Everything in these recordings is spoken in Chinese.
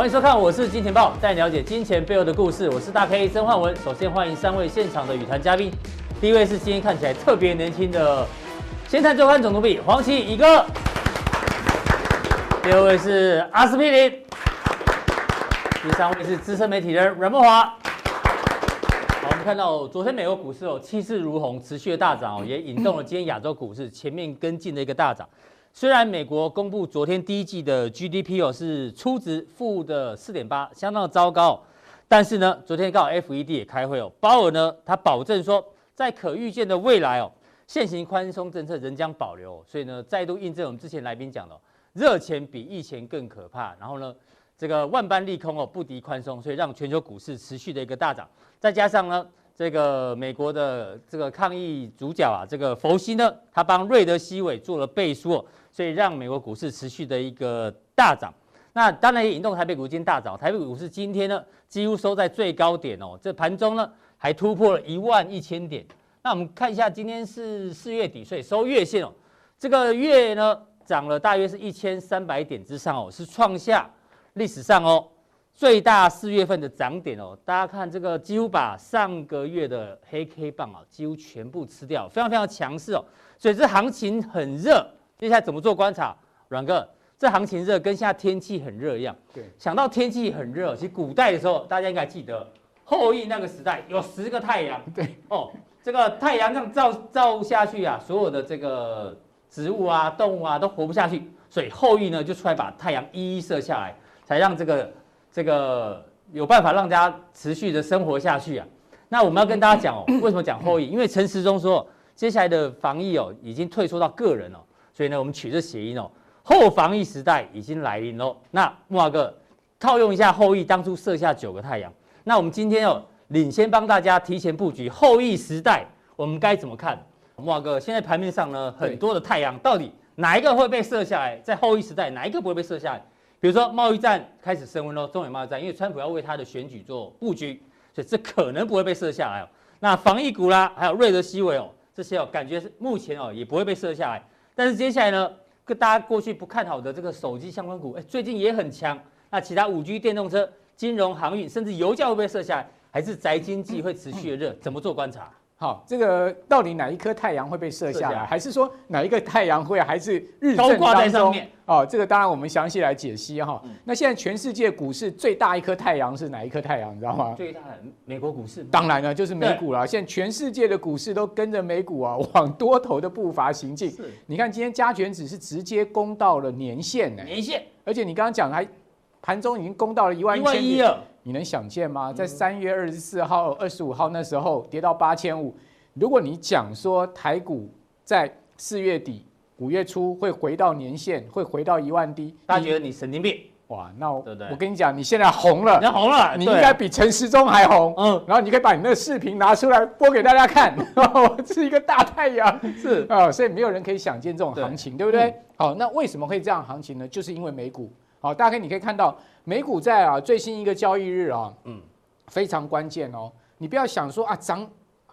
欢迎收看，我是金钱豹，带你了解金钱背后的故事。我是大 K 曾焕文。首先欢迎三位现场的与谈嘉宾。第一位是今天看起来特别年轻的《先谈周刊》总督笔黄奇乙哥。第二位是阿司匹林。第三位是资深媒体人阮慕驊。好，我们看到昨天美国股市哦气势如虹，持续的大涨哦，也引动了今天亚洲股市前面跟进的一个大涨。虽然美国公布昨天第一季的 GDP 哦是初值负的四点八，相当的糟糕，但是呢，昨天刚好 FED 也开会哦，鲍尔呢他保证说，在可预见的未来哦，现行宽松政策仍将保留，所以呢，再度印证我们之前来宾讲的，热钱比疫情更可怕。然后呢，这个万般利空哦不敌宽松，所以让全球股市持续的一个大涨，再加上呢。这个美国的这个抗疫主角啊，这个佛西呢，他帮瑞德西韦做了背书，所以让美国股市持续的一个大涨。那当然也引动台北股今大涨，台北股市今天呢几乎收在最高点哦，这盘中呢还突破了一万一千点。那我们看一下，今天是四月底，所以收月线哦，这个月呢涨了大约是一千三百点之上哦，是创下历史上哦。最大四月份的涨点哦，大家看这个几乎把上个月的黑 K 棒啊，几乎全部吃掉，非常非常强势哦。所以这行情很热，接下来怎么做观察？阮哥，这行情热跟现在天气很热一样。对，想到天气很热，其实古代的时候大家应该记得后羿那个时代有十个太阳。对哦，这个太阳这样照照下去啊，所有的这个植物啊、动物啊都活不下去，所以后羿呢就出来把太阳一一射下来，才让这个。这个有办法让大家持续的生活下去啊？那我们要跟大家讲哦，为什么讲后羿？因为陈时中说，接下来的防疫哦，已经退缩到个人哦，所以呢，我们取这谐音哦，后防疫时代已经来临喽。那木华哥套用一下后羿当初射下九个太阳，那我们今天哦，领先帮大家提前布局后羿时代，我们该怎么看？木华哥，现在盘面上呢，很多的太阳到底哪一个会被射下来？在后羿时代，哪一个不会被射下来？比如说贸易战开始升温喽，中美贸易战，因为川普要为他的选举做布局，所以这可能不会被射下来哦。那防疫股啦，还有瑞德西韦哦，这些哦，感觉是目前哦也不会被射下来。但是接下来呢，跟大家过去不看好的这个手机相关股，哎，最近也很强。那其他五 G、电动车、金融、航运，甚至油价会不会射下来？还是宅经济会持续的热？怎么做观察？好，这个到底哪一颗太阳会被射下来，还是说哪一个太阳会还是日正挂在上面？哦，这个当然我们详细来解析哈。嗯、那现在全世界股市最大一颗太阳是哪一颗太阳？你知道吗？最大的美国股市。当然了，就是美股了。对现在全世界的股市都跟着美股啊，往多头的步伐行进。是你看今天加权指是直接攻到了年线呢。年线。而且你刚刚讲还盘中已经攻到了一万一千一了。你能想见吗？在三月二十四号、二十五号那时候跌到八千五。如果你讲说台股在四月底、五月初会回到年线，会回到一万低，大家觉得你神经病？哇，那我我跟你讲，你现在红了，你红了，你应该比陈时中还红。嗯，然后你可以把你那个视频拿出来播给大家看，是一个大太阳，是啊，所以没有人可以想见这种行情，对不对？好，那为什么会这样行情呢？就是因为美股。好，大家你可以看到美股在啊最新一个交易日啊，嗯，非常关键哦。你不要想说啊涨。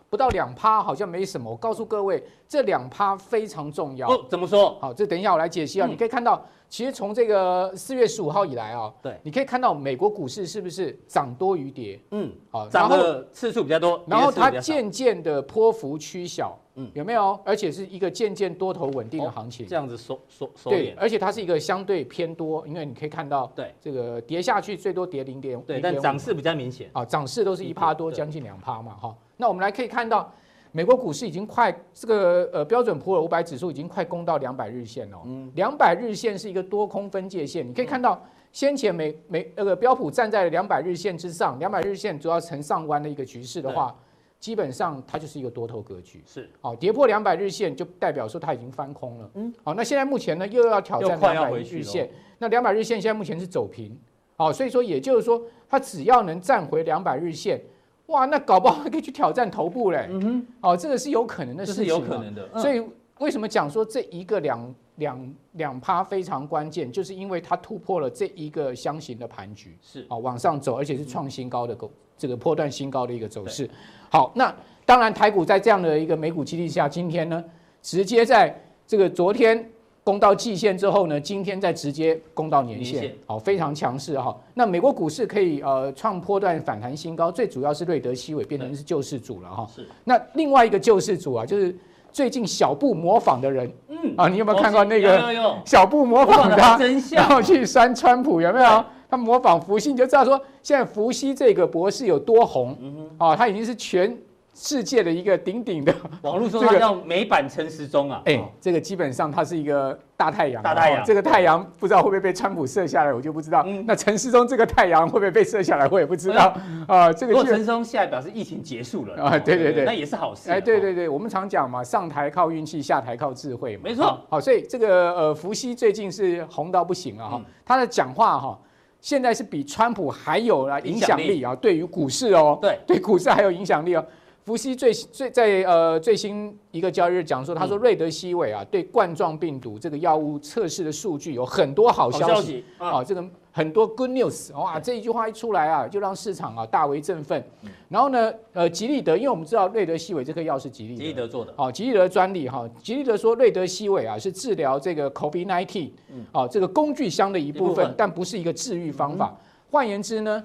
不到两趴好像没什么，我告诉各位，这两趴非常重要。哦，怎么说？好，这等一下我来解析啊。嗯、你可以看到，其实从这个四月十五号以来啊，对，你可以看到美国股市是不是涨多于跌？嗯，好，涨的次数比较多，然后它渐渐的波幅趋小，嗯，有没有？而且是一个渐渐多头稳定的行情，哦、这样子收收收对，而且它是一个相对偏多，因为你可以看到，对，这个跌下去最多跌零点，对，但涨势比较明显，啊，涨势都是一趴多，将近两趴嘛，哈。那我们来可以看到，美国股市已经快这个呃标准普尔五百指数已经快攻到两百日线了。嗯，两百日线是一个多空分界线，你可以看到先前美美那个标普站在两百日线之上，两百日线主要呈上弯的一个局势的话，基本上它就是一个多头格局。是，好，跌破两百日线就代表说它已经翻空了。嗯，好，那现在目前呢又要挑战两百日线，那两百日线现在目前是走平，好，所以说也就是说它只要能站回两百日线。哇，那搞不好还可以去挑战头部嘞。嗯哼，哦，这个是有可能的事情，是有可能的。所以为什么讲说这一个两两两趴非常关键，就是因为它突破了这一个箱型的盘局，是啊，往上走，而且是创新高的个这个波段新高的一个走势。好，那当然台股在这样的一个美股激励下，今天呢，直接在这个昨天攻到季线之后呢，今天再直接攻到年线，好，非常强势哈。那美国股市可以呃创波段反弹新高，最主要是瑞德西韦变成是救世主了哈。是。那另外一个救世主啊，就是最近小布模仿的人，嗯啊，你有没有看过那个小布模仿他，然后去删川普有没有？他模仿伏羲，你就知道说现在伏羲这个博士有多红，啊，他已经是全。世界的一个顶顶的 网络说它叫美版陈时中啊，哎，这个基本上它是一个大太阳，大太阳，这个太阳不知道会不会被川普射下来，我就不知道。那陈时中这个太阳会不会被射下来，我也不知道。啊。这个如果陈时中下来表示疫情结束了啊，对对对，那也是好事。哎，对对对，我们常讲嘛，上台靠运气，下台靠智慧嘛。没错，好，所以这个呃，伏羲最近是红到不行啊哈，他的讲话哈，现在是比川普还有了影响力啊，对于股市哦，对。对，股市还有影响力哦。伏羲最最在呃最新一个交易日讲说，他说瑞德西韦啊对冠状病毒这个药物测试的数据有很多好消息。啊，这个很多 good news 哇，这一句话一出来啊，就让市场啊大为振奋。然后呢，呃，吉利德，因为我们知道瑞德西韦这颗药是吉利吉利德做的，哦，吉利德专利哈，吉利德说瑞德西韦啊是治疗这个 COVID-19，哦，这个工具箱的一部分，但不是一个治愈方法。换言之呢。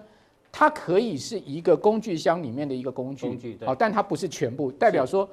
它可以是一个工具箱里面的一个工具，工具但它不是全部。代表说，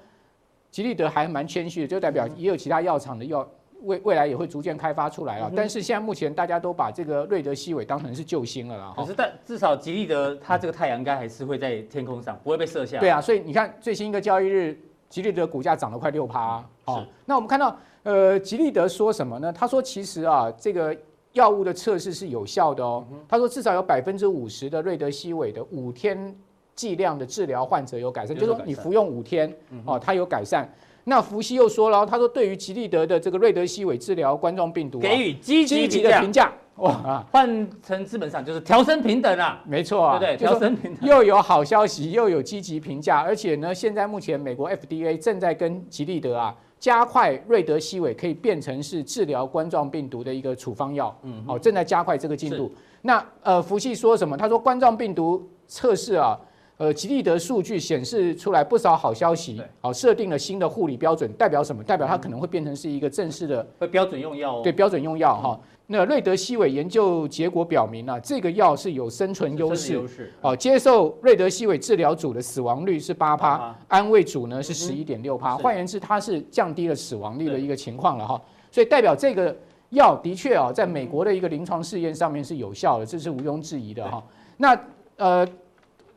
吉利德还蛮谦虚的，就代表也有其他药厂的药未未来也会逐渐开发出来了。但是现在目前大家都把这个瑞德西韦当成是救星了啦。可是但至少吉利德它这个太阳应该还是会在天空上，不会被射下。对啊，所以你看最新一个交易日，吉利德股价涨了快六趴。哦，那我们看到呃，吉利德说什么呢？他说其实啊，这个。药物的测试是有效的哦。他说至少有百分之五十的瑞德西韦的五天剂量的治疗患者有改善，就是说你服用五天哦，它有改善。那福西又说了，他说对于吉利德的这个瑞德西韦治疗冠状病毒给予积极的评价。哇，换成资本上就是调升平等啊，没错啊，对对，调升平等，又有好消息，又有积极评价，而且呢，现在目前美国 FDA 正在跟吉利德啊。加快瑞德西韦可以变成是治疗冠状病毒的一个处方药，嗯，好，正在加快这个进度。那呃，伏羲说什么？他说冠状病毒测试啊，呃，吉利德数据显示出来不少好消息，好对，设定了新的护理标准，代表什么？代表它可能会变成是一个正式的，会标准用药哦，对，标准用药哈。嗯那瑞德西韦研究结果表明啊，这个药是有生存优势。哦，接受瑞德西韦治疗组的死亡率是八趴，安慰组呢是十一点六趴。换言之，它是降低了死亡率的一个情况了哈。所以代表这个药的确啊，在美国的一个临床试验上面是有效的，这是毋庸置疑的哈。那呃，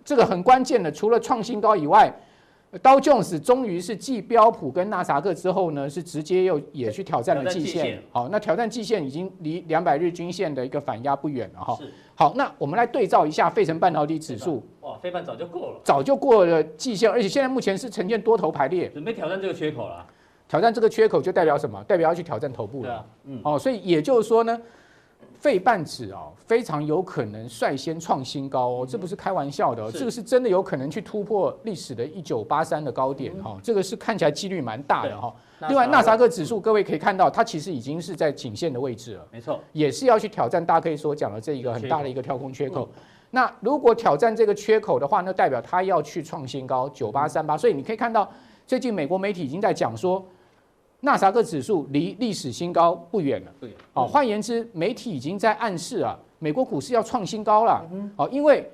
这个很关键的，除了创新高以外。道琼斯终于是继标普跟纳萨克之后呢，是直接又也去挑战了季线。好，那挑战季线已经离两百日均线的一个反压不远了哈。是。好，那我们来对照一下费城半导体指数。哇，费半早就过了。早就过了季线，而且现在目前是呈现多头排列，准备挑战这个缺口了。挑战这个缺口就代表什么？代表要去挑战头部了。啊、嗯。哦，所以也就是说呢。费半指哦，非常有可能率先创新高哦，这不是开玩笑的，这个是真的有可能去突破历史的一九八三的高点哈，这个是看起来几率蛮大的哈。另外，纳萨克指数各位可以看到，它其实已经是在颈线的位置了，没错，也是要去挑战大家可以所讲的这一个很大的一个跳空缺口。那如果挑战这个缺口的话，那代表它要去创新高九八三八，所以你可以看到最近美国媒体已经在讲说。纳萨克指数离历史新高不远了。对，哦，换言之，媒体已经在暗示啊，美国股市要创新高了。嗯，哦，因为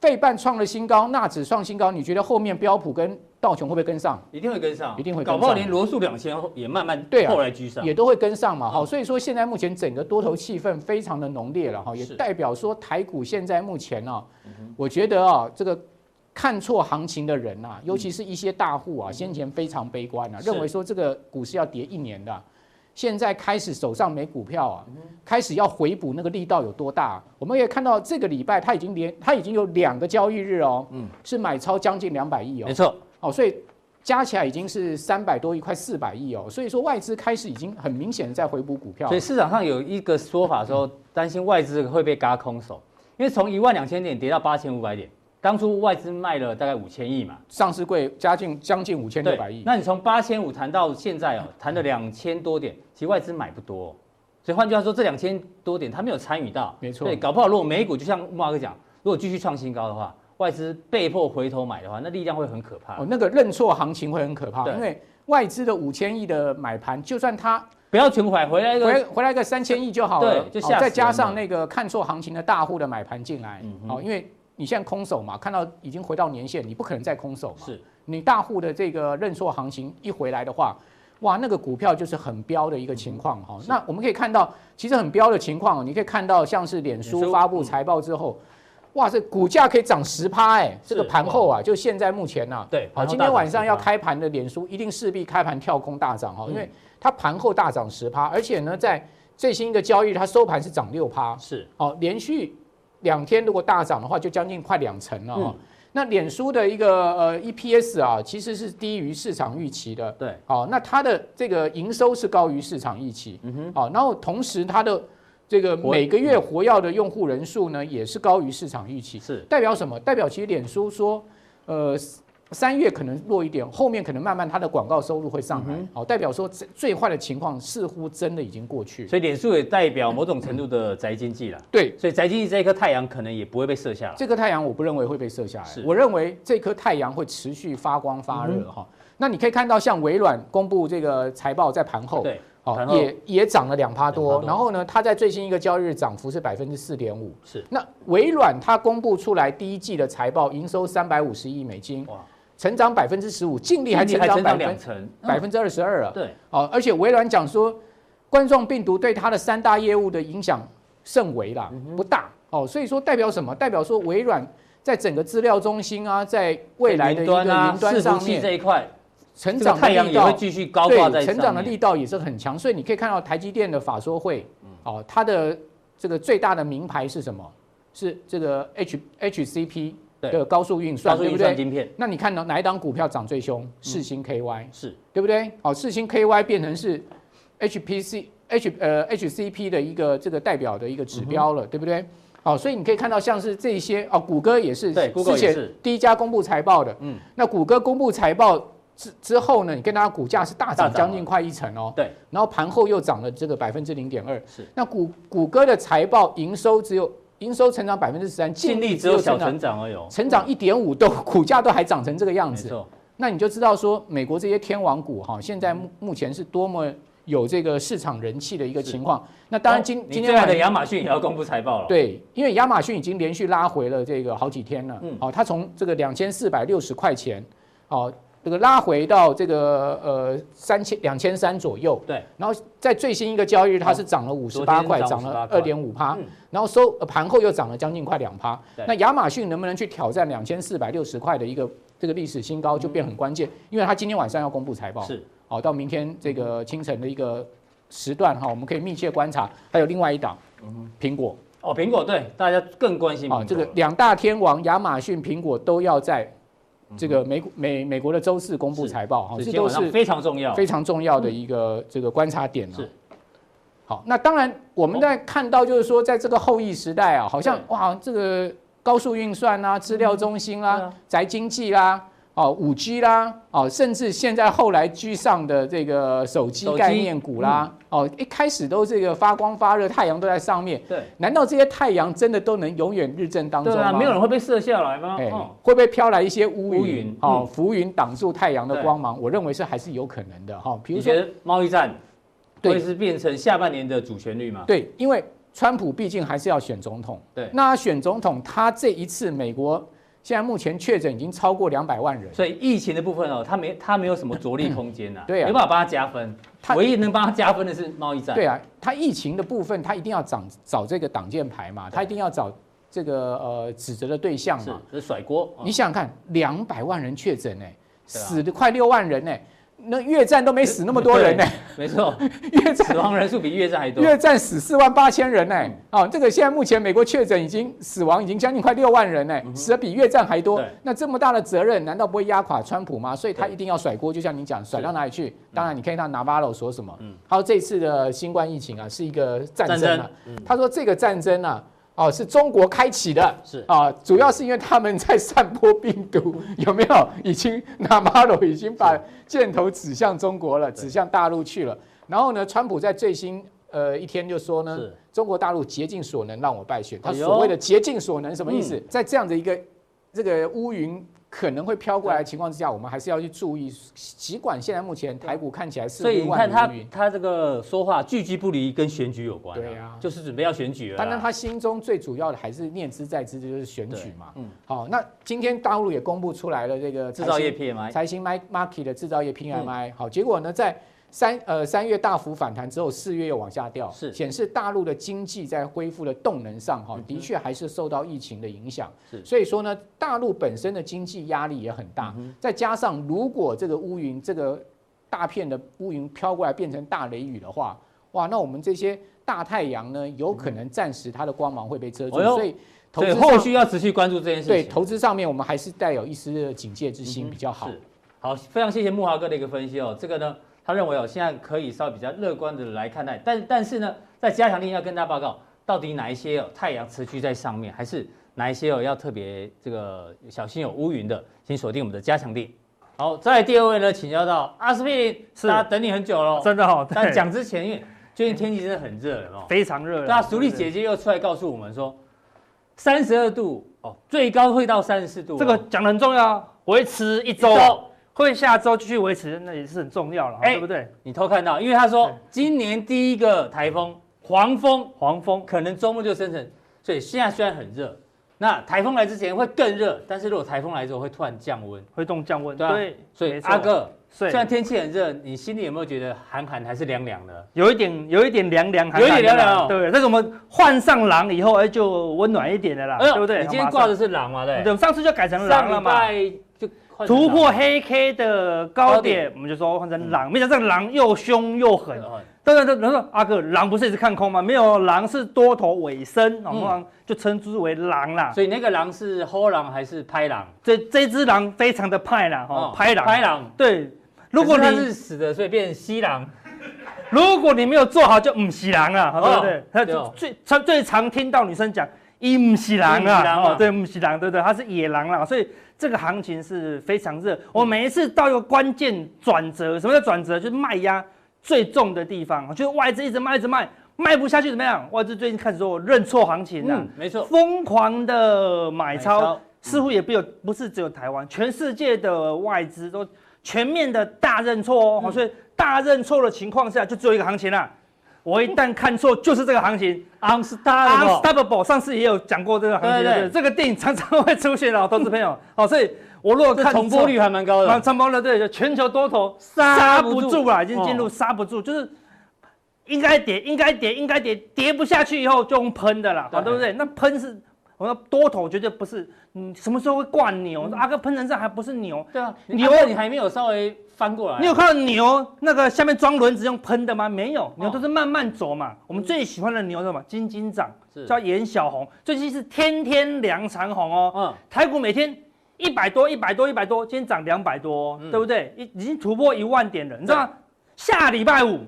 费半创了新高，纳指创新高，你觉得后面标普跟道琼会不会跟上？一定会跟上，一定会跟上。搞不好连罗素两千也慢慢对后来居上，也都会跟上嘛。好，所以说现在目前整个多头气氛非常的浓烈了哈，也代表说台股现在目前呢，我觉得啊，这个。看错行情的人呐、啊，尤其是一些大户啊，先前非常悲观啊，认为说这个股市要跌一年的，现在开始手上没股票啊，开始要回补那个力道有多大？我们也看到这个礼拜它已经连它已经有两个交易日哦，嗯，是买超将近两百亿哦，没错，哦，所以加起来已经是三百多亿，快四百亿哦，所以说外资开始已经很明显的在回补股票。所以市场上有一个说法说，担心外资会被嘎空手，因为从一万两千点跌到八千五百点。当初外资卖了大概五千亿嘛，上市柜加近将近五千六百亿。那你从八千五谈到现在哦，谈了两千多点，其实外资买不多，所以换句话说，这两千多点他没有参与到，没错。对，搞不好如果美股就像慕驊哥讲，如果继续创新高的话，外资被迫回头买的话，那力量会很可怕。哦，那个认错行情会很可怕，因为外资的五千亿的买盘，就算他不要全部买回来一个回回来个三千亿就好了，对，就下、哦、再加上那个看错行情的大户的买盘进来，嗯，好，因为你现在空手嘛，看到已经回到年线，你不可能再空手嘛，是。你大户的这个认错行情一回来的话，哇，那个股票就是很飙的一个情况哈、嗯。那我们可以看到，其实很飙的情况，你可以看到像是脸书发布财报之后。哇，这股价可以涨十趴哎！这个盘后啊，就现在目前呐、啊，对，好，今天晚上要开盘的脸书一定势必开盘跳空大涨哈，因为它盘后大涨十趴，而且呢，在最新一个交易它收盘是涨六趴，是，好，连续两天如果大涨的话，就将近快两成了。那脸书的一个呃 EPS 啊，其实是低于市场预期的，对，好，那它的这个营收是高于市场预期，嗯哼，好，然后同时它的。这个每个月活跃的用户人数呢，也是高于市场预期。是代表什么？代表其实脸书说，呃，三月可能弱一点，后面可能慢慢它的广告收入会上来。好，代表说最坏的情况似乎真的已经过去。所以脸书也代表某种程度的宅经济了。对，所以宅经济这一颗太阳可能也不会被射下来。这颗太阳我不认为会被射下来。我认为这颗太阳会持续发光发热哈。那你可以看到，像微软公布这个财报在盘后。对。也也涨了两趴多，然后呢，它在最新一个交易日涨幅是百分之四点五。是，那微软它公布出来第一季的财报，营收三百五十亿美金，哇，成长百分之十五，净利还成长百分百分之二十二啊。对，哦，而且微软讲说，冠状病毒对它的三大业务的影响甚微啦，不大。哦，所以说代表什么？代表说微软在整个资料中心啊，在未来的一个云端上面这一块。成长的太阳也会继续高挂在，成长的力道也是很强，所以你可以看到台积电的法说会，哦，它的这个最大的名牌是什么？是这个 H HCP 的高速运算，对不对？那你看到哪一档股票涨最凶？世星 KY 是，对不对？哦，世星 KY 变成是 HPC H 呃 HCP 的一个这个代表的一个指标了，对不对？好，所以你可以看到像是这些哦，谷歌也是，对，谷歌也是第一家公布财报的，嗯，那谷歌公布财报。之之后呢，你跟大家股价是大涨将近快一成哦。对，然后盘后又涨了这个百分之零点二。是，那谷谷歌的财报营收只有营收成长百分之十三，净利只有小成长而已，成长一点五都股价都还涨成这个样子。那你就知道说美国这些天王股哈，现在目目前是多么有这个市场人气的一个情况。那当然今今天的亚马逊也要公布财报了。对，因为亚马逊已经连续拉回了这个好几天了。嗯，好，它从这个两千四百六十块钱，哦。这个拉回到这个呃三千两千三左右，对，然后在最新一个交易日，它是涨了五十八块，涨了二点五趴，然后收盘后又涨了将近快两趴。那亚马逊能不能去挑战两千四百六十块的一个这个历史新高，就变很关键，因为它今天晚上要公布财报，是，好，到明天这个清晨的一个时段哈，我们可以密切观察。还有另外一档，苹果，哦，苹果对，大家更关心啊，这个两大天王亚马逊、苹果都要在。这个美美美国的周四公布财报，哈，这都是非常重要、非常重要的一个这个观察点。是，好，那当然我们在看到就是说，在这个后疫时代啊，好像哇，这个高速运算啊，资料中心啊，宅经济啦。哦，五 G 啦，哦，甚至现在后来居上的这个手机概念股啦，哦，一开始都这个发光发热，太阳都在上面。对，难道这些太阳真的都能永远日正当中吗？对啊，没有人会被射下来吗？哎，会不会飘来一些乌云？哦，浮云挡住太阳的光芒？我认为是还是有可能的。哈，比如说贸易战，会是变成下半年的主旋律吗？对，因为川普毕竟还是要选总统。对，那选总统，他这一次美国。现在目前确诊已经超过两百万人，所以疫情的部分哦，他没他没有什么着力空间呐，对啊，没办法帮他加分，他唯一能帮他加分的是贸易战。对啊，他疫情的部分，他一定要找找这个挡箭牌嘛，他一定要找这个呃指责的对象嘛，是甩锅。你想想看，两百万人确诊哎，死的快六万人哎。那越战都没死那么多人呢，没错，越战死亡人数比越战还多。越战死四万八千人呢，哦，这个现在目前美国确诊已经死亡已经将近快六万人呢，死的比越战还多。那这么大的责任，难道不会压垮川普吗？所以他一定要甩锅，就像你讲，甩到哪里去？当然，你可以看 Navarro 说什么，他说这次的新冠疫情啊是一个战争啊，他说这个战争啊。哦，是中国开启的，是啊，主要是因为他们在散播病毒，有没有？已经纳马罗已经把箭头指向中国了，指向大陆去了。然后呢，川普在最新呃一天就说呢，中国大陆竭尽所能让我败选。他所谓的竭尽所能什么意思？在这样的一个这个乌云。可能会飘过来的情况之下，我们还是要去注意。尽管现在目前台股看起来是，所以你看他他这个说话句句不离，跟选举有关。对啊，就是准备要选举了。当然，他心中最主要的还是念之在之，就是选举嘛。嗯，好，那今天大陆也公布出来了这个制造业 PMI，财新 Market 的制造业 PMI。好，结果呢，在三呃三月大幅反弹之后，四月又往下掉，是显示大陆的经济在恢复的动能上哈，的确还是受到疫情的影响。是，所以说呢，大陆本身的经济压力也很大，再加上如果这个乌云这个大片的乌云飘过来变成大雷雨的话，哇，那我们这些大太阳呢，有可能暂时它的光芒会被遮住，所以投资后续要持续关注这件事情。对，投资上面我们还是带有一丝的警戒之心比较好。好，非常谢谢慕驊哥的一个分析哦，这个呢。他认为哦，现在可以稍微比较乐观的来看待，但但是呢，在加强力要跟大家报告，到底哪一些哦太阳持续在上面，还是哪一些哦要特别这个小心有乌云的，请锁定我们的加强力。好，在第二位呢，请教到阿司匹林，是大家等你很久了，真的好、哦。但讲之前，因为最近天气真的很热了哦，非常热。那淑丽姐姐又出来告诉我们说，三十二度哦，最高会到三十四度、哦，这个讲的很重要，维持一周。会下周继续维持，那也是很重要了，欸、对不对？你偷看到，因为他说今年第一个台风黄蜂，黄蜂可能周末就生成，所以现在虽然很热，那台风来之前会更热，但是如果台风来之后会突然降温，会动降温，对，啊、对。所以阿哥，虽然天气很热，你心里有没有觉得寒寒还是凉凉的？有一点，有一点凉凉，有一点凉凉，对。但是我们换上狼以后，哎，就温暖一点的啦，哎、对不对？你今天挂的是狼嘛？对，对，上次就改成狼了嘛。突破黑 K 的高点，我们就说换成狼。没想到这个狼又凶又狠。对对对，人说阿哥，狼不是一直看空吗？没有，狼是多头尾声，通常就称之为狼啦。所以那个狼是吼狼还是拍狼？这这只狼非常的派啦，哈，拍狼。拍狼。对，如果你是死的，所以变成西狼。如果你没有做好，就唔西狼啊，对不对？他最常最常听到女生讲，伊唔西狼啊，哦，对，唔西狼，对对，它是野狼啦，所以。这个行情是非常热，我每一次到一个关键转折，什么叫转折？就是卖压最重的地方，就是外资一直卖，一直卖，卖不下去怎么样？外资最近开始说认错行情了，嗯，没错，疯狂的买超，似乎也不有，不是只有台湾，全世界的外资都全面的大认错哦，嗯，所以大认错的情况下，就只有一个行情了。我一旦看错，就是这个行情，unstoppable。上次也有讲过这个行情，对，这个电影常常会出现的，投资朋友。好，所以我如果看重播率还蛮高的，重播率对，全球多头刹不住了，已经进入刹不住，就是应该跌，应该跌，应该跌，跌不下去以后就用喷的了，对，对不对？那喷是。我说多头绝对不是，你什么时候会挂牛？阿哥喷成这还不是牛？对啊，牛你还没有稍微翻过来。你有看到牛那个下面装轮子用喷的吗？没有，牛都是慢慢走嘛。我们最喜欢的牛是什么？金金涨，叫颜小红，最近是天天量长红哦。嗯，台股每天一百多，一百多，一百多，今天涨两百多，对不对？已已经突破一万点了，你知道吗？下礼拜五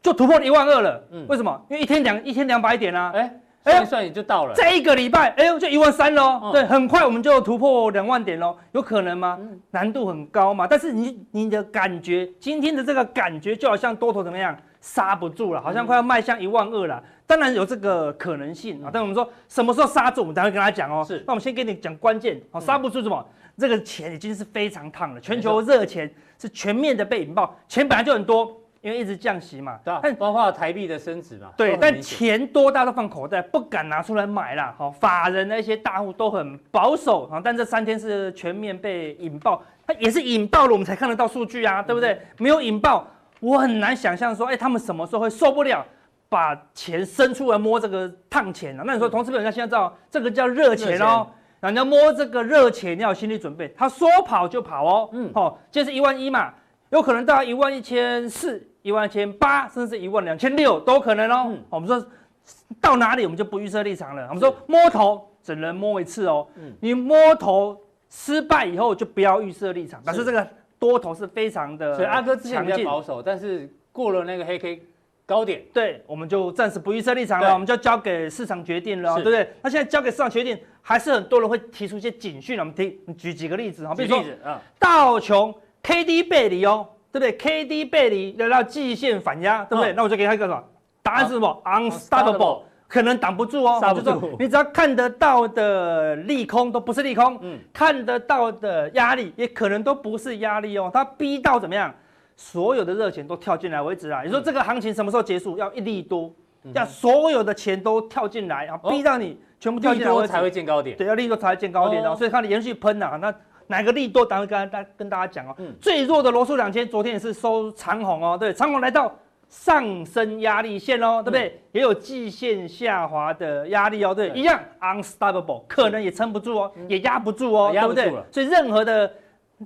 就突破一万二了。嗯，为什么？因为一天两一天两百点啊。哎。算一算也就到了，这一个礼拜，哎呦，就一万三喽。嗯、对，很快我们就突破两万点喽，有可能吗？嗯、难度很高嘛。但是你你的感觉，今天的这个感觉就好像多头怎么样，刹不住了，好像快要迈向一万二了。嗯、当然有这个可能性啊。但我们说什么时候刹住，我们等会跟他讲哦。是，那我们先跟你讲关键。好，刹不住什么？这个钱已经是非常烫了，全球热钱是全面的被引爆，钱本来就很多。因为一直降息嘛，对，但包括台币的升值嘛，对，但钱多大都放口袋，不敢拿出来买啦。好，法人的一些大户都很保守啊，但这三天是全面被引爆，它也是引爆了，我们才看得到数据啊，对不对？没有引爆，我很难想象说，哎，他们什么时候会受不了，把钱伸出来摸这个烫钱啊？那你说，同时，人家现在知道这个叫热钱哦，人家摸这个热钱，你要有心理准备，他说跑就跑哦，嗯，好，今天是一万一嘛，有可能到一万一千四。一万一千八，甚至一万两千六都可能哦。嗯、我们说到哪里，我们就不预设立场了。我们说摸头只能摸一次哦。嗯、你摸头失败以后，就不要预设立场。但是这个多头是非常的，所以阿哥之前比较保守，但是过了那个黑 K 高点，对，我们就暂时不预设立场了，我们就交给市场决定了，是对不对？那现在交给市场决定，还是很多人会提出一些警讯。我们提，你举几个例子啊？比如说，道琼 KD 背离哦。对不对？K D 背离来到季线反压，对不对？那我就给他一个什么答案是什么？Unstoppable，可能挡不住哦。挡不住你只要看得到的利空都不是利空，嗯看得到的压力也可能都不是压力哦。它逼到怎么样？所有的热钱都跳进来为止啊！你说这个行情什么时候结束？要一利多，要所有的钱都跳进来，然后逼到你全部跳进来才会见高点。对，要利多才会见高点哦。哦所以它的延续喷呐，那哪个利多？等会跟大跟大家讲哦。嗯最弱的罗素两千，昨天也是收长红哦。对，长红来到上升压力线哦，对不对？也有季线下滑的压力哦，对，對一样 unstoppable，可能也撑不住哦，也压不住哦，对不对？所以任何的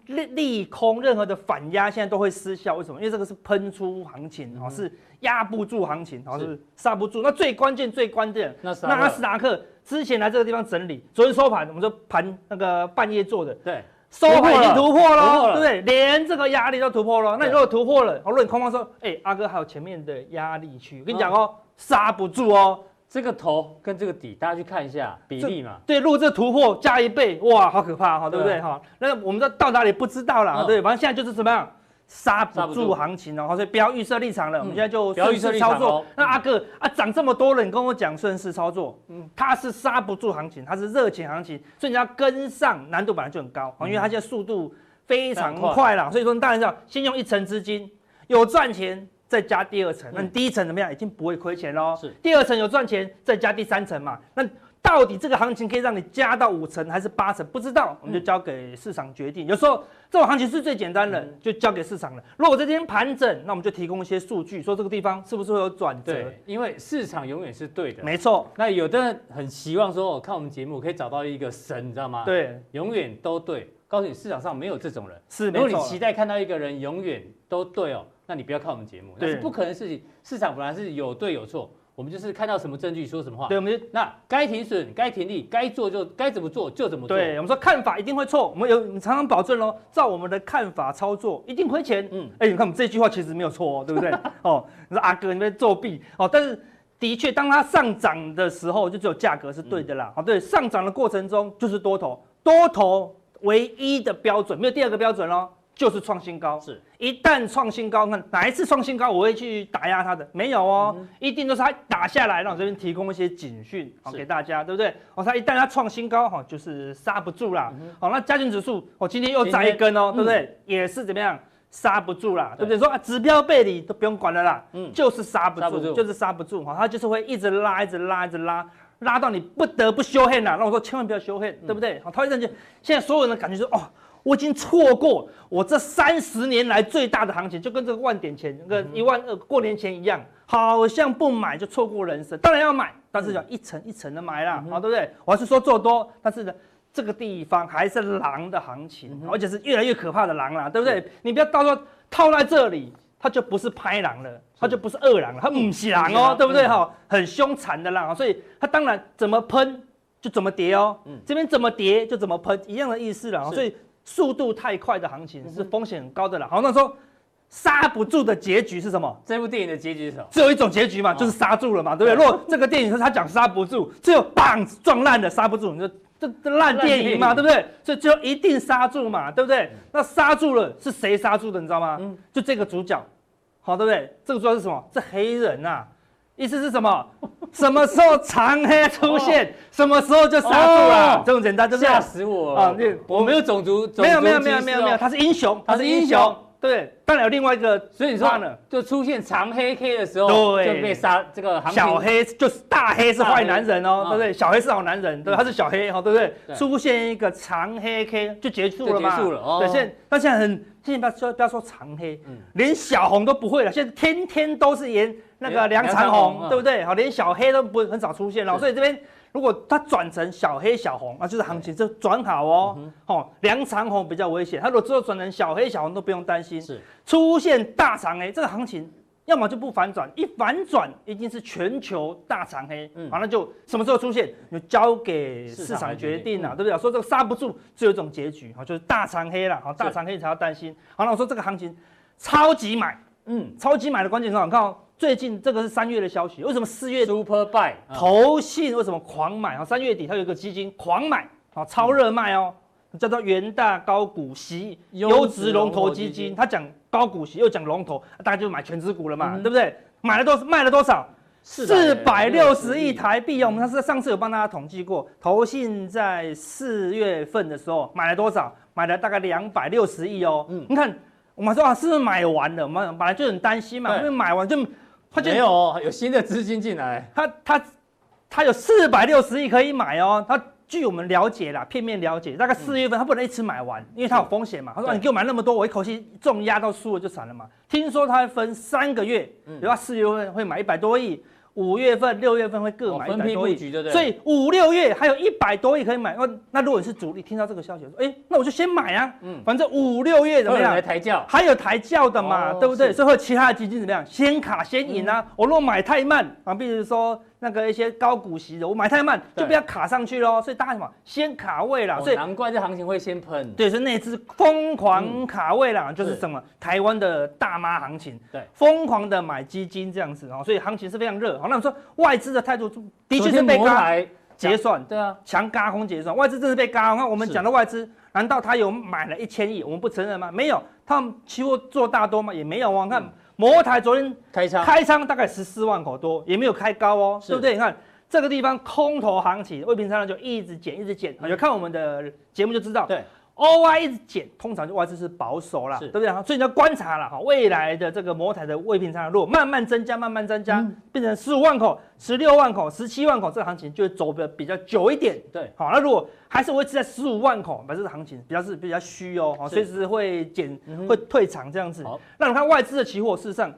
利利空，任何的反压，现在都会失效。为什么？因为这个是喷出行情哦，是压不住行情，哦，是是刹不住。那最关键、最关键，纳斯达克纳斯达克之前来这个地方整理，昨天收盘，我们说盘那个半夜做的，对，收盘已经突破了了，对不对？连这个压力都突破了。那你如果突破了，哦，如果你空方说，哎，阿哥还有前面的压力区，我跟你讲哦，刹不住哦。这个头跟这个底，大家去看一下比例嘛。对，如果这突破加一倍，哇，好可怕哈，对不对对哈？那我们到到哪里不知道啦，嗯对，反正现在就是怎么样。刹刹不住行情哦，所以不要预设立场了。我们现在就顺势操作。那阿哥啊，涨这么多了，你跟我讲顺势操作，嗯，它是刹不住行情，它是热情行情，所以你要跟上，难度本来就很高，因为它现在速度非常快快啦，所以说你当然是要先用一层资金，有赚钱再加第二层，那你第一层怎么样？已经不会亏钱喽。是第二层有赚钱，再加第三层嘛。那到底这个行情可以让你加到五成还是八成？不知道，我们就交给市场决定。有时候这种行情是最简单的，就交给市场了。如果这天盘整，那我们就提供一些数据，说这个地方是不是会有转折？对，因为市场永远是对的。没错，那有的人很希望说，我看我们节目可以找到一个神，你知道吗？，对，永远都对。告诉你，市场上没有这种人。是如果你。期待看到一个人永远都对哦，那你不要看我们节目，那是不可能的事情。市场本来是有对有错，我们就是看到什么证据说什么话。对，我们就那该停损、该停利、该做就该怎么做就怎么做。对，我们说看法一定会错，我们有我们常常保证喽，照我们的看法操作一定亏钱。嗯嗯，哎，你看我们这句话其实没有错哦，对不对？哦，你说阿哥你在作弊哦，但是的确，当它上涨的时候，就只有价格是对的啦。好、对，上涨的过程中就是多头，多头唯一的标准，没有第二个标准喽，就是创新高。是，一旦创新高，看哪一次创新高，我会去打压它的，没有哦，一定都是它打下来，让我这边提供一些警讯，好是给大家，对不对？哦，它一旦它创新高，哈，就是刹不住啦。好，那加权指数，哦，今天又涨一根哦，对不对？也是怎么样？刹不住啦，对不对？说啊，指标背离都不用管了啦，嗯就是刹不住，刹不住就是刹不住哈，它就是会一直拉，一直拉，一直拉，拉到你不得不修 hand 啦。那我说千万不要修 hand，对不对？好，陶医生就现在所有人的感觉说，哦，我已经错过我这三十年来最大的行情，就跟这个万点前那个一万二过年前一样，好像不买就错过人生。当然要买，但是要一层一层的买啦，好，对不对？我还是说做多，但是呢。这个地方还是狼的行情，而且是越来越可怕的狼啦，对不对？你不要到时候套在这里，它就不是拍狼了，它就不是恶狼了，它不是狼哦，狼对不对？嗯哈，很凶残的狼，所以它当然怎么喷就怎么跌哦，这边怎么跌就怎么喷，一样的意思啦。是所以速度太快的行情是风险很高的了。好，那说刹不住的结局是什么？这部电影的结局是什么？只有一种结局嘛，就是刹住了嘛，对不对？如果这个电影是他讲刹不住，只有棒撞烂的刹不住，你就这这烂电影嘛，对不对？所以就一定刹住嘛，对不对？那刹住了是谁刹住的？你知道吗？就这个主角，好，对不对？这个主角是什么？是黑人呐、啊。意思是什么？什么时候长黑 出现，什么时候就刹住了，哦这种简单，对不对？吓死我了！啊你我没有种族，没有没有没有没有没有，哦他是英雄，他是英雄，对。当然有另外一个，所以你说呢？就出现长黑 K 的时候，对就被杀这个行情小黑就是大黑是坏男人哦，对不对？小黑是好男人，对，他是小黑哈，对不对对？出现一个长黑 K 就结束了嘛？就结束了哦对，现在但现在很，现在不要说不要说长黑，连小红都不会了，现在天天都是演那个梁长红红，对不对？好，连小黑都不会很少出现了，所以这边。如果它转成小黑小红啊，就是行情就转好哦。哦，两长红比较危险，它如果之后转成小黑小红都不用担心。是出现大长黑，这个行情要么就不反转，一反转一定是全球大长黑。嗯，好，那就什么时候出现，就交给市场决定了，对不对？说这个刹不住，只有一种结局，好，就是大长黑了。好，大长黑你才要担心。好，那我说这个行情超级买，嗯，超级买的关键是什么？你看哦，最近这个是三月的消息，为什么四月 Super Buy 啊投信为什么狂买啊？三月底它有一个基金狂买啊，超热卖哦，叫做元大高股息优质龙头基金。它讲高股息又讲龙头，大家就买全资股了嘛，对不对？买了多卖了多少？四百六十亿台币哦。我们上次上次有帮大家统计过，投信在四月份的时候买了多少？买了大概两百六十亿哦。嗯，你看我们说啊，是不是买完了？我们本来就很担心嘛，因为买完就他就没有有新的资金进来，他他他有四百六十亿可以买哦，他。据我们了解啦，片面了解，大概四月份他不能一次买完，因为他有风险嘛。他说：“你给我买那么多，我一口气重压到输了就惨了嘛。”听说他分三个月，比如说四月份会买一百多亿。五月份、六月份会各买一百多亿，对对，所以五六月还有一百多亿可以买。那那如果你是主力，听到这个消息说，哎，那我就先买啊。嗯，反正五六月怎么样？抬轿，还有抬轿的嘛，对不对？所以会其他的基金怎么样？先卡先赢啊。我如果买太慢啊，比如说那个一些高股息的，我买太慢就不要卡上去喽。所以大家什么？先卡位了。所以难怪这行情会先喷。对，所以那支疯狂卡位了，就是什么台湾的大妈行情。对，疯狂的买基金这样子哦，所以行情是非常热。好，那我们说外资。的态度的确是被嘎结算，对啊，强嘎空结算，外资真是被嘎。那我们讲的外资，难道他有买了一千亿？我们不承认吗？没有，他们期货做大多吗？也没有啊。看摩台昨天开仓，开仓大概十四万口多，也没有开高哦，对不对？你看这个地方空头行情，未平仓就一直减，一直减。有看我们的节目就知道，对。OI 一直减，通常就外资是保守啦，对不对？所以你要观察了哈，未来的这个摩台的未平仓如果慢慢增加，慢慢增加，变成十五万口、十六万口、十七万口，这个行情就会走的比较久一点。对，好，那如果还是维持在十五万口，那这个行情比较是比较虚哦，随时会减、会退场这样子。那你看外资的期货，事实上。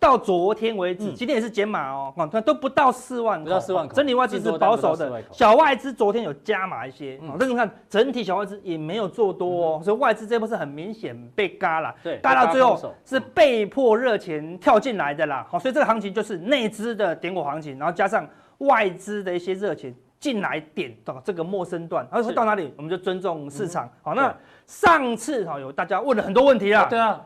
到昨天为止，今天也是减码哦，看都不到四万，不到四万口，整体外资是保守的，小外资昨天有加码一些，但是你看整体小外资也没有做多哦，所以外资这波是很明显被嘎了，对，嘎到最后是被迫热钱跳进来的啦，好，所以这个行情就是内资的点火行情，然后加上外资的一些热钱进来点到这个陌生段，然后说到哪里我们就尊重市场，好，那上次哈有大家问了很多问题啊，对啊。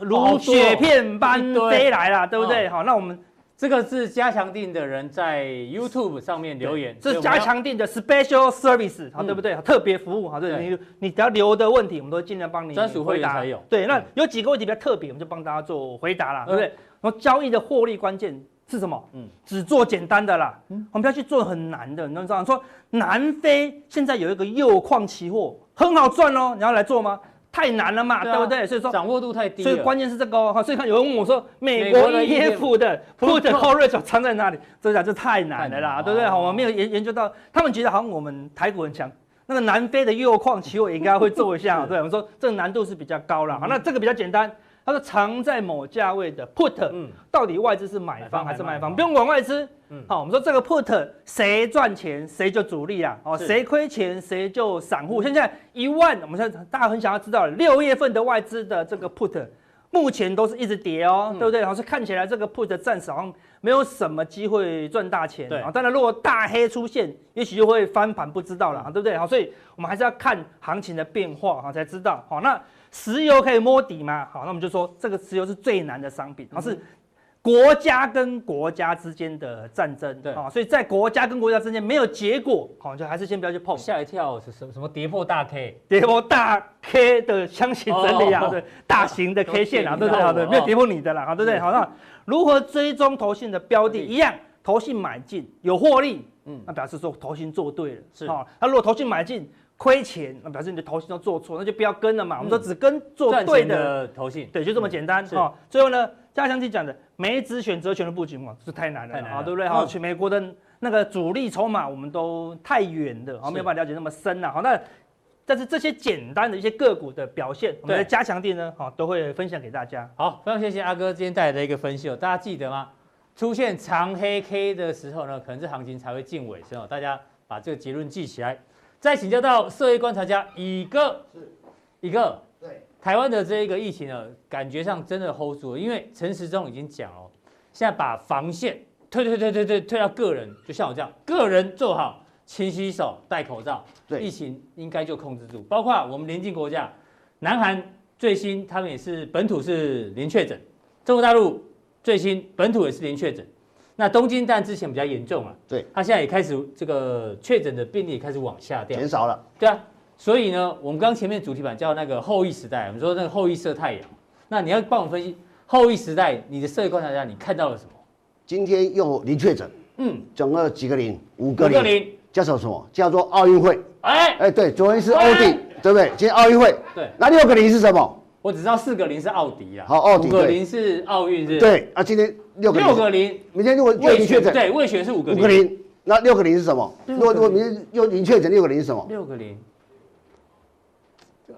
如雪片般飞来了，对不对？好，那我们这个是加强定的人在 YouTube 上面留言，这是加强定的 Special Service，好，对不对？特别服务，好，对，你你只要留的问题，我们都尽量帮你专属回答。才有对，那有几个问题比较特别，我们就帮大家做回答了，对不对？然后交易的获利关键是什么？嗯，只做简单的啦，嗯，我们不要去做很难的。你知道说南非现在有一个铀矿期货很好赚哦，你要来做吗？太难了嘛，对，不对？所以说掌握度太低，所以关键是这个哦。所以看有人问我说，美国 ETF 的 Put Call Ratio 藏在哪里？真的这太难了啦，对不对？好，我们没有研研究到，他们觉得好像我们台股很强，那个南非的铀矿其实我应该会做一下，对，我们说这个难度是比较高了。好，那这个比较简单。它是藏在某价位的 put，嗯，到底外资是买方还是卖方？不用管外资，嗯，好，我们说这个 put 谁赚钱谁就主力啦，哦，谁亏钱谁就散户。现在一万，我们现在大家很想要知道，六月份的外资的这个 put，目前都是一直跌哦，对不对？好像看起来这个 put 暂时好像没有什么机会赚大钱，对啊。当然，如果大黑出现，也许就会翻盘，不知道了，对不对？好，所以我们还是要看行情的变化，哈，才知道。好，那。石油可以摸底吗？好，那我们就说这个石油是最难的商品，它是国家跟国家之间的战争，对啊，所以在国家跟国家之间没有结果，好，就还是先不要去碰。吓一跳是什么？什么跌破大 K？跌破大 K 的箱型整理啊，对，大型的 K 线啊，对不对？好的，没有跌破你的啦，好，对不对？好，那如何追踪投信的标的？一样，投信买进有获利，嗯，那表示说投信做对了，是啊。那如果投信买进，亏钱，那表示你的投信都做错，那就不要跟了嘛。嗯、我们说只跟做对的投信，对，就这么简单哈。最后呢，加强錠讲的每一只选择权的布局嘛，是太难了，啊，对不对？好，去美国的那个主力筹码，我们都太远的，好，没有办法了解那么深了。好，那但是这些简单的一些个股的表现，我们的加强錠呢，好，都会分享给大家。好，非常谢谢阿哥今天带来的一个分析哦。大家记得吗？出现长黑 K 的时候呢，可能是行情才会近尾声哦。大家把这个结论记起来。再请教到社会观察家乙哥，是乙哥，对台湾的这一个疫情呢，感觉上真的 hold 住了，因为陈时中已经讲哦，现在把防线推推推推推推到个人，就像我这样，个人做好，勤洗手，戴口罩，对，疫情应该就控制住。包括我们邻近国家，南韩最新他们也是本土是零确诊，中国大陆最新本土也是零确诊。那东京但之前比较严重啊，对，它现在也开始这个确诊的病例也开始往下掉，减少了，对啊，所以呢，我们刚前面主题版叫那个后羿时代，我们说那个后羿射太阳，那你要帮我分析后羿时代，你的社会观察家你看到了什么？今天又零确诊，嗯，总共几个零？五个五个零，叫做什么？叫做奥运会。哎，哎，对，昨天是奥迪，对不对？今天奥运会。对，那六个零是什么？我只知道四个零是奥迪啊，好，奥迪。五个零是奥运是？对啊，今天六个六个零，明天如果未确诊，对，未选是五个零。五个零，那六个零是什么？如果如果明天又零确诊，六个零是什么？六个零，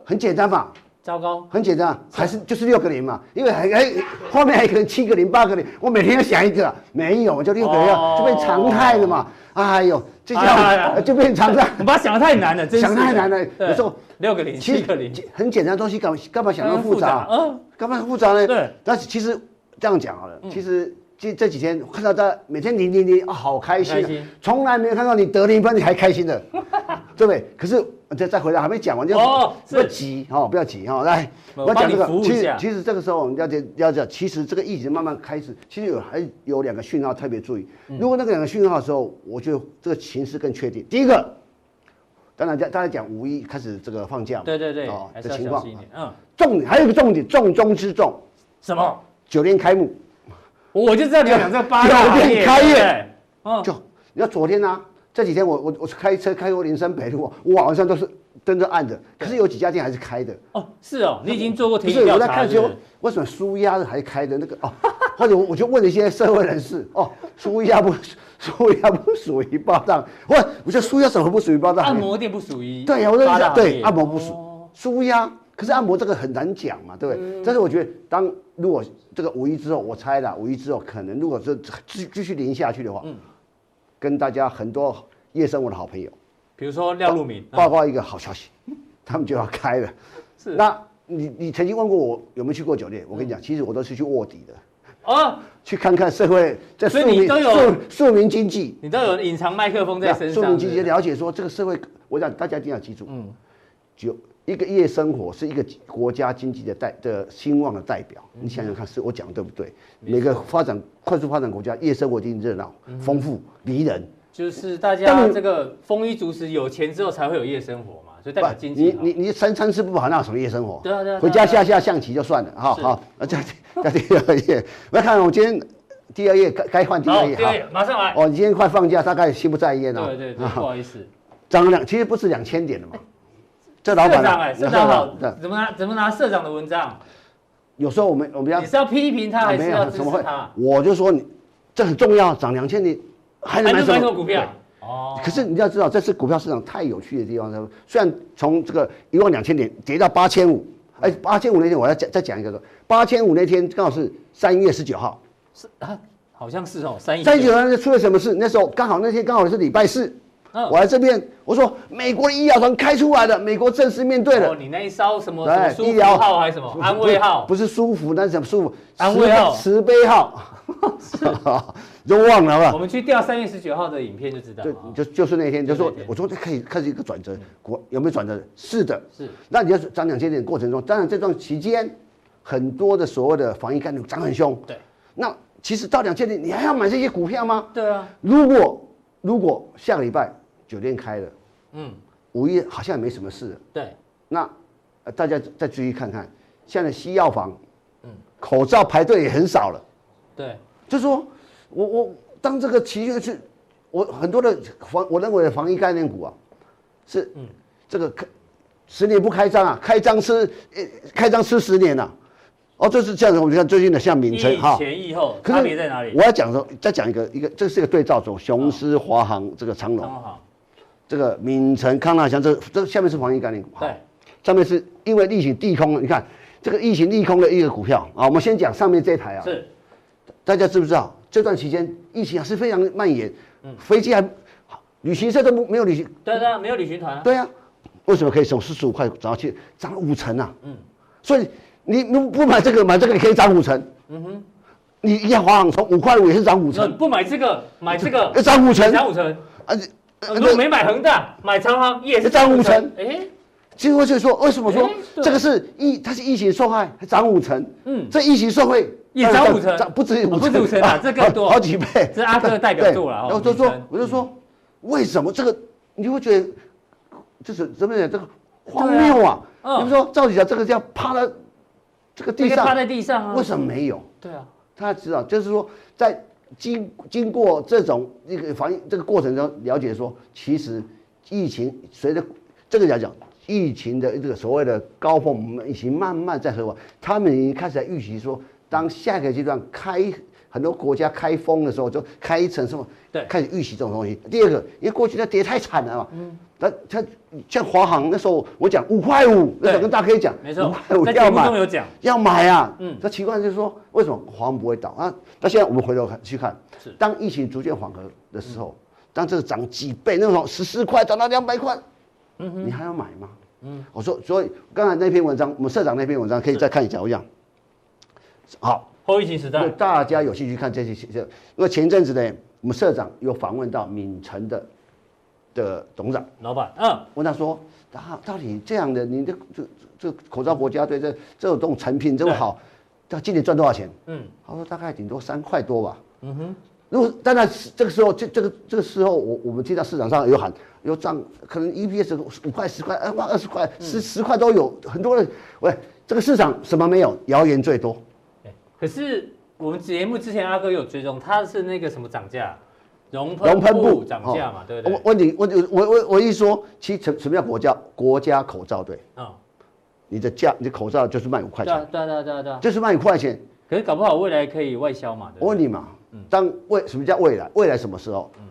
很简单嘛。糟糕，很简单，还是就是六个零嘛，因为还还后面还可能七个零、八个零，我每天要想一个，没有，就六个零，就变常态了嘛。哎呦，这叫就变常态。我把它想的太难了，想太难了。有时候六个零、七个零，很简单的东西，干干嘛想那么复杂？嗯，干嘛复杂呢？对。但是其实这样讲好了，其实这这几天看到他每天零零零啊，好开心，啊从来没有看到你得零分你还开心的，对不对？可是。再再回来，还没讲完就不要急哦，不要急哈。来，我讲这个，其实其实这个时候我们要讲要讲，其实这个疫情慢慢开始，其实有还有两个讯号特别注意。如果那个两个讯号的时候，我觉得这个形势更确定。第一个，当然大家讲五一开始这个放假，对对对，哦的情况，嗯，重点还有一个重点，重中之重，什么？酒店开幕，我就知道你要讲这个八大酒店开业，嗯，就你要昨天呢？这几天我我我开车开过林森北路，我晚上都是灯都暗的，可是有几家店还是开的。哦，是哦，你已经做过田野调查了。我在看说，为什么舒压的还是开的那个哦？或者我就问了一些社会人士，哦，舒压不 舒压不属于八大，我我说纾压什么不属于八大？按摩店不属于。对呀，我在想对，按摩不属舒压，可是按摩这个很难讲嘛，对不对？但是我觉得，当如果这个五一之后，我猜了五一之后，可能如果是继继续连下去的话，嗯。跟大家很多夜生活的好朋友，比如说廖路明，报告一个好消息，他们就要开了。是，那你你曾经问过我有没有去过酒店？我跟你讲，其实我都是去卧底的。哦，去看看社会在庶民庶庶民经济，你都有隐藏麦克风在身上。庶民经济了解说这个社会，我想大家一定要记住，嗯，就一个夜生活是一个国家经济的代的兴旺的代表。你想想看，是我讲的对不对？每个发展快速发展国家，夜生活一定热闹、丰富、迷人。就是大家这个丰衣足食、有钱之后才会有夜生活嘛，所以代表经济。你你你三餐吃不饱，那有什么夜生活？对啊对啊。回家下下象棋就算了，好好。那这这第二页，来看我今天第二页该该换第二页。好，马上来。哦，你今天快放假，大概心不在焉了。对对对，不好意思。涨了两，其实不是两千点的嘛。这老板，社长哎，社长好，怎么拿怎么拿社长的文章？有时候我们我们要你是要批评他还是要支持他？我就说你这很重要，涨两千点还能买什么股票？哦。可是你要知道，这次股票市场太有趣的地方，虽然从这个一万两千点跌到八千五，哎，八千五那天我要讲再讲一个说，八千五那天刚好是三月十九号，是啊，好像是哦，三月三月十九号出了什么事？那时候刚好那天刚好是礼拜四。我来这边，我说美国的医疗船开出来了，美国正式面对了。哦，你那一艘什么医疗号还是什么安慰号？不是舒服，那是什么舒服？安慰号、慈悲号，都忘了吧？我们去调三月十九号的影片就知道。对，就就是那天，就说我说这可以开始一个转折，国有没有转折？是的，是。那你要涨两千点过程中，当然这段期间很多的所谓的防疫概念涨很凶。对。那其实到两千点，你还要买这些股票吗？对啊。如果如果下个礼拜。酒店开了，嗯，五一好像也没什么事了。对，那大家再注意看看，现在西药房，嗯，口罩排队也很少了。对，就是说我我当这个奇遇是，我很多的防，我认为的防疫概念股啊，是嗯，这个开十年不开张啊，开张吃，开张吃十年了，啊。哦，就是这样子。我们看最近的像名称哈，前疫后差别在哪里？我要讲说，再讲一个一个，这是一个对照组，雄狮、华航这个长荣。这个闽城、康纳祥，这这下面是防疫概念股，对，上面是因为疫情利空，你看这个疫情利空的一个股票啊。我们先讲上面这台啊，是，大家知不知道这段期间疫情啊是非常蔓延，嗯，飞机还，旅行社都没有旅行，对对，啊没有旅行团啊，对啊，为什么可以从四十五块涨到去涨了五成啊？嗯，所以你不不买这个买这个，你可以涨五成，嗯哼，你一样华航从五块五也是涨五成，不买这个买这个。要涨五成，涨五成，啊。如果没买恒大，买长航也是涨五成。哎，结果就是说，为什么说这个是疫？它是疫情受害，还涨五成。嗯，这疫情受害也涨五成，涨不止五成，不止五成啊，这更多，好几倍。这是阿哥代表作了。然后就说，我就说，为什么这个你会觉得就是怎么讲？这个荒谬啊！比如说，照理讲，这个叫趴在这个地上，趴在地上啊？为什么没有？对啊，他知道，就是说，在经经过这种一个防疫这个过程中了解说，其实疫情随着这个来讲，疫情的这个所谓的高峰，我们已经慢慢在和缓。他们已经开始在预期说，当下一个阶段开很多国家开封的时候，就开一层什么，对，开始预期这种东西。第二个，因为过去它跌太惨了嘛，嗯，那它像华航那时候我讲五块五，那时候跟大家可以讲，没错，五块五要买，要买啊，嗯，这奇怪就是说，为什么华航不会倒？啊？那现在我们回头看去看，是。当疫情逐渐缓和的时候，当这个涨几倍，那种十四块涨到两百块，嗯哼，你还要买吗？嗯，我说，所以刚才那篇文章，我们社长那篇文章可以再看一下。我讲，好，后疫情时代，大家有兴趣看这些，这因为前一阵子呢，我们社长有访问到敏诚的的董事长老板，嗯，问他说，啊，到底这样的，你的这这口罩国家队这这种产品这么好，他今年赚多少钱？嗯，他说大概顶多三块多吧。嗯哼。如果当然这个时候，这这个这个时候，我我们听到市场上有喊有涨，可能 EPS 五块十块，二块二十块，十十块都有，很多人喂，这个市场什么没有？谣言最多。可是我们节目之前阿哥有追踪，他是那个什么涨价，熔熔喷布涨价嘛，对不对？问题问题我我我一说，其实什么叫国家国家口罩对？啊，你的价你的口罩就是卖五块钱，对对对对，就是卖五块钱。可是搞不好未来可以外销嘛？我问你嘛。当未什么叫未来？未来什么时候？嗯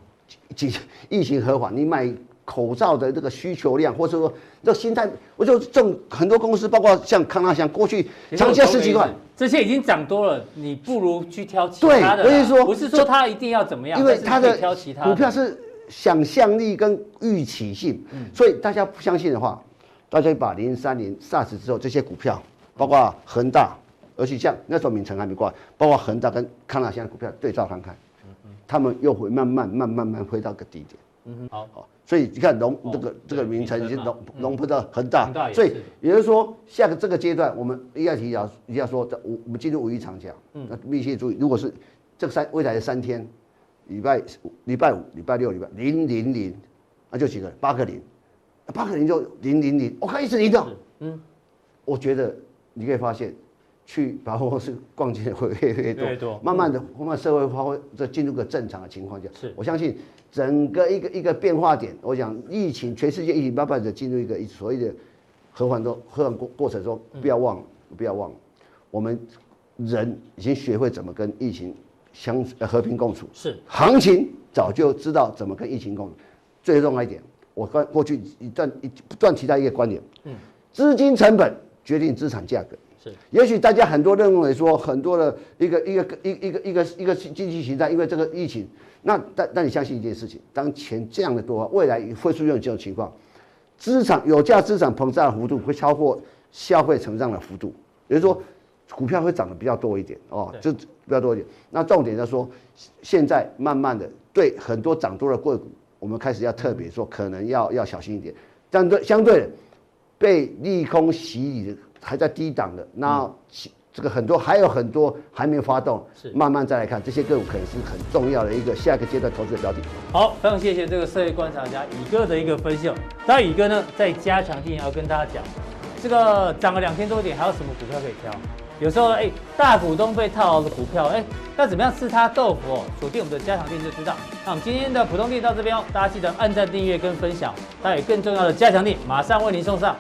疫疫情合法，你买口罩的这个需求量，或者说这心态，我就这种很多公司，包括像康纳香，过去涨价十几块，这些已经涨多了，你不如去挑其他的。对，所以说不是说它一定要怎么样，因为它的股票是想象力跟预期性，所以大家不相信的话，大家把零三年 SARS 之后这些股票，包括恒大。而且像那时候，敏诚还没挂，包括恒大跟康纳香的股票对照看看，他们又会慢慢、慢、慢慢回到个低点。嗯哼，好，好，所以你看龙这个这个名称已经龙龙不到恒大，所以也就是说，下个这个阶段，我们一要提要一要说，五我们进入五一长假，嗯，那密切注意，如果是这个三未来的三天，礼拜礼拜五、礼拜六、礼拜零零零，那就几个八个零，八个零就零零零，我看一直零的，嗯，我觉得你可以发现。去百货公司逛街会越来越多，慢慢的，慢慢社会化会在进入个正常的情况下，是我相信整个一个一个变化点。我讲疫情，全世界疫情慢慢的进入一个所谓的和缓中和缓过过程中，不要忘了，不要忘了，我们人已经学会怎么跟疫情相和平共处。是行情早就知道怎么跟疫情共处。最重要一点，我刚过去一段一不断提到一个观点，嗯，资金成本决定资产价格。是，也许大家很多认为说很多的一个一个一一个一个一个经济形态，因为这个疫情，那但但你相信一件事情，当钱这样的多，未来会出现这种情况，资产有价资产膨胀的幅度会超过消费成长的幅度，也就是说，股票会涨得比较多一点哦，就比较多一点。那重点就是说，现在慢慢的对很多涨多的个股，我们开始要特别说，可能要要小心一点。相对相对的，被利空洗礼的。还在低档的，那这个很多还有很多还没有发动，是慢慢再来看这些个股，可能是很重要的一个下一个阶段投资的标的。好，非常谢谢这个社会观察家宇哥的一个分析。当然宇哥呢，在加强錠要跟大家讲，这个涨了两千多点，还有什么股票可以挑？有时候哎，大股东被套牢的股票，哎，要怎么样吃他豆腐哦？锁定我们的加强店就知道。那我们今天的普通店到这边哦，大家记得按赞、订阅跟分享。待会更重要的加强店马上为您送上。